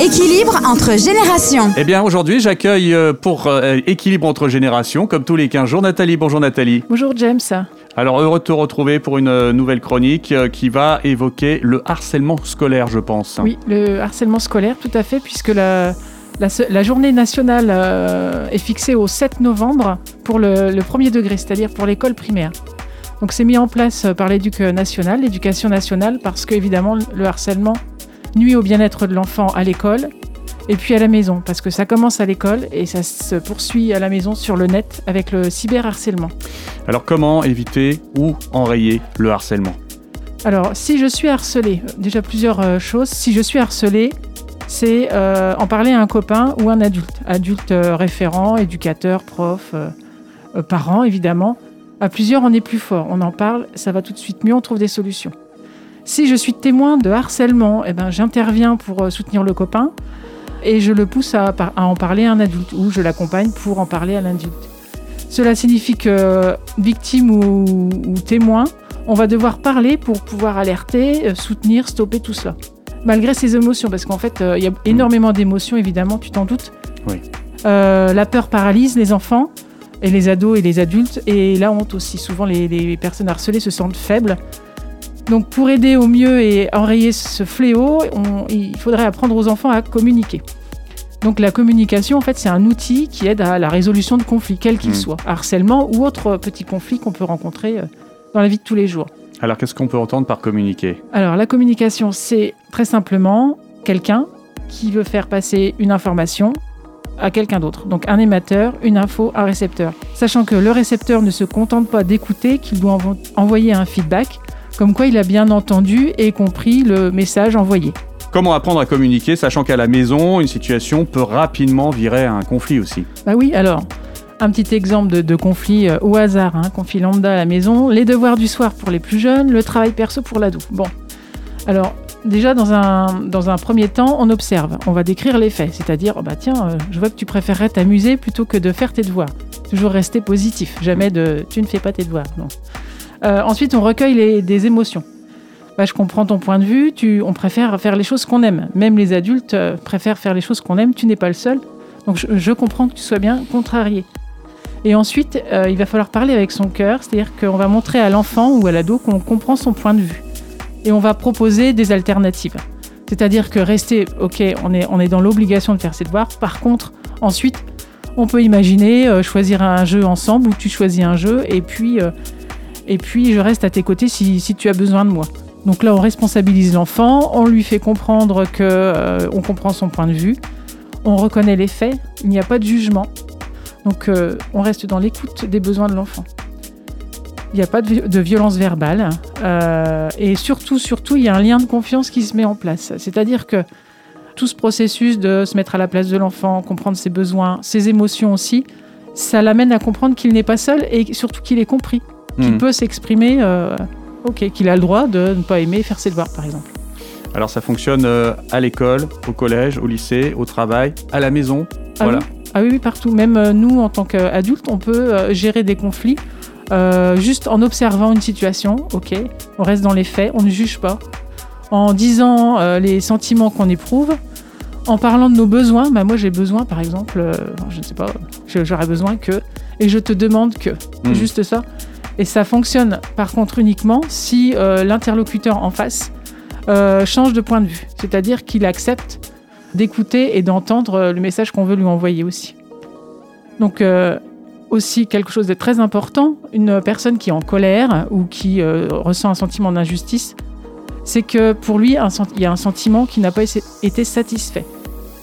Équilibre entre générations. Eh bien, aujourd'hui, j'accueille euh, pour euh, Équilibre entre générations, comme tous les 15 jours, Nathalie. Bonjour Nathalie. Bonjour James. Alors, heureux de te retrouver pour une euh, nouvelle chronique qui va évoquer le harcèlement scolaire, je pense. Oui, le harcèlement scolaire, tout à fait, puisque la, la, journée nationale euh, est fixée au 7 novembre pour le, le premier degré, c'est-à-dire pour l'école primaire. Donc c'est mis en place par l'éducation nationale, l'éducation nationale, parce qu'évidemment le harcèlement nuit au bien-être de l'enfant à l'école et puis à la maison, parce que ça commence à l'école et ça se poursuit à la maison sur le net avec le cyberharcèlement. Alors, comment éviter ou enrayer le harcèlement? Alors, si je suis harcelé, déjà plusieurs euh, choses. Si je suis harcelé, c'est euh, en parler à un copain ou un adulte. Adulte euh, référent, éducateur, prof, euh, parent, évidemment. À plusieurs, on est plus fort. On en parle, ça va tout de suite mieux, on trouve des solutions. Si je suis témoin de harcèlement, eh ben, j'interviens pour euh, soutenir le copain et je le pousse à, en parler à un adulte ou je l'accompagne pour en parler à l'adulte. Cela signifie que victime ou, ou témoin, on va devoir parler pour pouvoir alerter, euh, soutenir, stopper tout cela. Malgré ses émotions, parce qu'en fait, euh, il y a énormément d'émotions, évidemment, tu t'en doutes. Oui. Euh, la peur paralyse les enfants, et les ados et les adultes, et la honte aussi. Souvent, les, les personnes harcelées se sentent faibles. Donc, pour aider au mieux et enrayer ce fléau, on- il faudrait apprendre aux enfants à communiquer. Donc, la communication, en fait, c'est un outil qui aide à la résolution de conflits, quels qu'ils Mm. soient, harcèlement ou autres petits conflits qu'on peut rencontrer euh, dans la vie de tous les jours. Alors, qu'est-ce qu'on peut entendre par communiquer? Alors, la communication, c'est très simplement quelqu'un qui veut faire passer une information à quelqu'un d'autre. Donc, un émetteur, une info, un récepteur. Sachant que le récepteur ne se contente pas d'écouter, qu'il doit envo- envoyer un feedback, comme quoi il a bien entendu et compris le message envoyé. Comment apprendre à communiquer, sachant qu'à la maison, une situation peut rapidement virer à un conflit aussi? Bah oui, alors, un petit exemple de, de conflit euh, au hasard, hein, conflit lambda à la maison, les devoirs du soir pour les plus jeunes, le travail perso pour l'ado. Bon, alors, déjà, dans un, dans un premier temps, on observe, on va décrire les faits, c'est-à-dire, oh bah tiens, euh, je vois que tu préférerais t'amuser plutôt que de faire tes devoirs. Toujours rester positif, jamais de tu ne fais pas tes devoirs. Non. Euh, ensuite, on recueille des émotions. Bah, je comprends ton point de vue, tu, on préfère faire les choses qu'on aime. Même les adultes euh, préfèrent faire les choses qu'on aime, tu n'es pas le seul. Donc je, comprends que tu sois bien contrarié. Et ensuite, euh, il va falloir parler avec son cœur, c'est-à-dire qu'on va montrer à l'enfant ou à l'ado qu'on comprend son point de vue. Et on va proposer des alternatives. C'est-à-dire que rester, ok, on est, dans l'obligation de faire ses devoirs. Par contre, ensuite, on peut imaginer choisir un jeu ensemble ou tu choisis un jeu et puis, et puis je reste à tes côtés si, tu as besoin de moi. Donc là, on responsabilise l'enfant, on lui fait comprendre que euh, on comprend son point de vue, on reconnaît les faits, il n'y a pas de jugement. Donc euh, on reste dans l'écoute des besoins de l'enfant. Il n'y a pas de violence verbale. euh, et surtout, surtout, il y a un lien de confiance qui se met en place. C'est-à-dire que tout ce processus de se mettre à la place de l'enfant, comprendre ses besoins, ses émotions aussi, ça l'amène à comprendre qu'il n'est pas seul et surtout qu'il est compris, qu'il Hmm. peut s'exprimer, euh, ok, qu'il a le droit de ne pas aimer faire ses devoirs, par exemple. Alors, ça fonctionne euh, à l'école, au collège, au lycée, au travail, à la maison. Ah voilà. oui Ah oui, oui, partout. Même euh, nous, en tant qu'adultes, on peut gérer des conflits juste en observant une situation. Ok, on reste dans les faits, on ne juge pas. En disant les sentiments qu'on éprouve, en parlant de nos besoins. Bah, moi, j'ai besoin, par exemple, euh, je ne sais pas, j'aurais besoin que, et je te demande que. Hmm. juste ça. Et ça fonctionne, par contre, uniquement si euh, l'interlocuteur en face euh, change de point de vue. C'est-à-dire qu'il accepte d'écouter et d'entendre euh, le message qu'on veut lui envoyer aussi. Donc aussi quelque chose de très important, une personne qui est en colère ou qui ressent un sentiment d'injustice, c'est que pour lui, il y a un sentiment qui n'a pas été satisfait.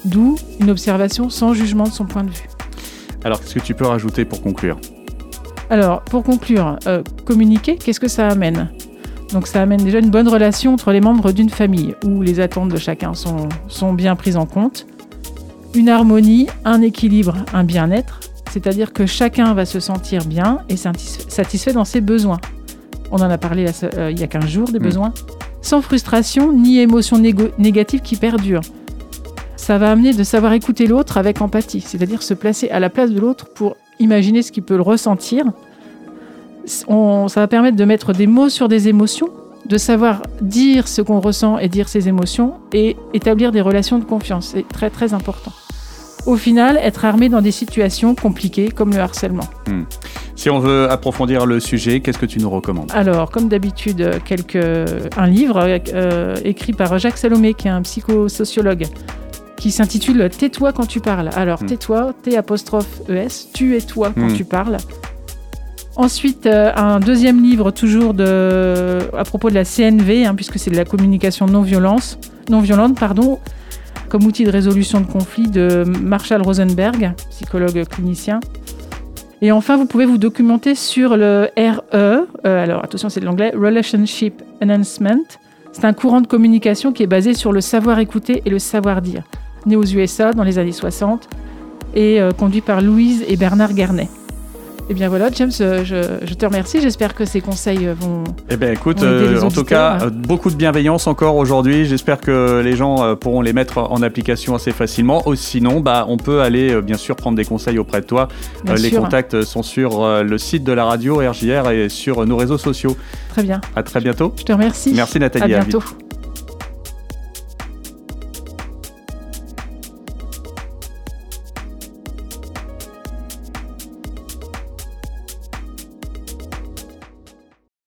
D'où une observation sans jugement de son point de vue. Alors, qu'est-ce que tu peux rajouter pour conclure? Alors, pour conclure, euh, communiquer, qu'est-ce que ça amène? Donc, ça amène déjà une bonne relation entre les membres d'une famille, où les attentes de chacun sont, sont bien prises en compte. Une harmonie, un équilibre, un bien-être, c'est-à-dire que chacun va se sentir bien et satisfait dans ses besoins. On en a parlé euh, il y a 15 jours des Mm. besoins. Sans frustration ni émotion négative qui perdure. Ça va amener de savoir écouter l'autre avec empathie, c'est-à-dire se placer à la place de l'autre pour imaginer ce qu'il peut le ressentir. On- ça va permettre de mettre des mots sur des émotions de savoir dire ce qu'on ressent et dire ses émotions et établir des relations de confiance. C'est très très important. Au final, être armé dans des situations compliquées comme le harcèlement. Si on veut approfondir le sujet, qu'est-ce que tu nous recommandes? Alors, comme d'habitude, un livre euh, écrit par Jacques Salomé, qui est un psychosociologue, qui s'intitule Tais-toi quand tu parles. Alors, Hmm. tais-toi, T apostrophe ES, tu es toi quand Hmm. tu parles. Ensuite, euh, un deuxième livre, toujours de, à propos de la CNV, hein, puisque c'est de la communication non, violence, non violente, pardon, comme outil de résolution de conflits de Marshall Rosenberg, psychologue clinicien. Et enfin, vous pouvez vous documenter sur le RE, euh, alors attention, c'est de l'anglais, Relationship Enhancement. C'est un courant de communication qui est basé sur le savoir écouter et le savoir dire, né aux USA dans les années 60 et euh, conduit par Louise et Bernard Garnet. Et bien voilà, James, euh, je, je te remercie. J'espère que ces conseils euh, vont. Eh bien, écoute, euh, en tout cas, hein. euh, beaucoup de bienveillance encore aujourd'hui. J'espère que les gens euh, pourront les mettre en application assez facilement. Ou sinon, bah, on peut aller, bien sûr, prendre des conseils auprès de toi. Les sûr. contacts sont sur le site de la radio RJR et sur nos réseaux sociaux. Très bien. À très bientôt. Je te remercie. Merci Nathalie. À bientôt.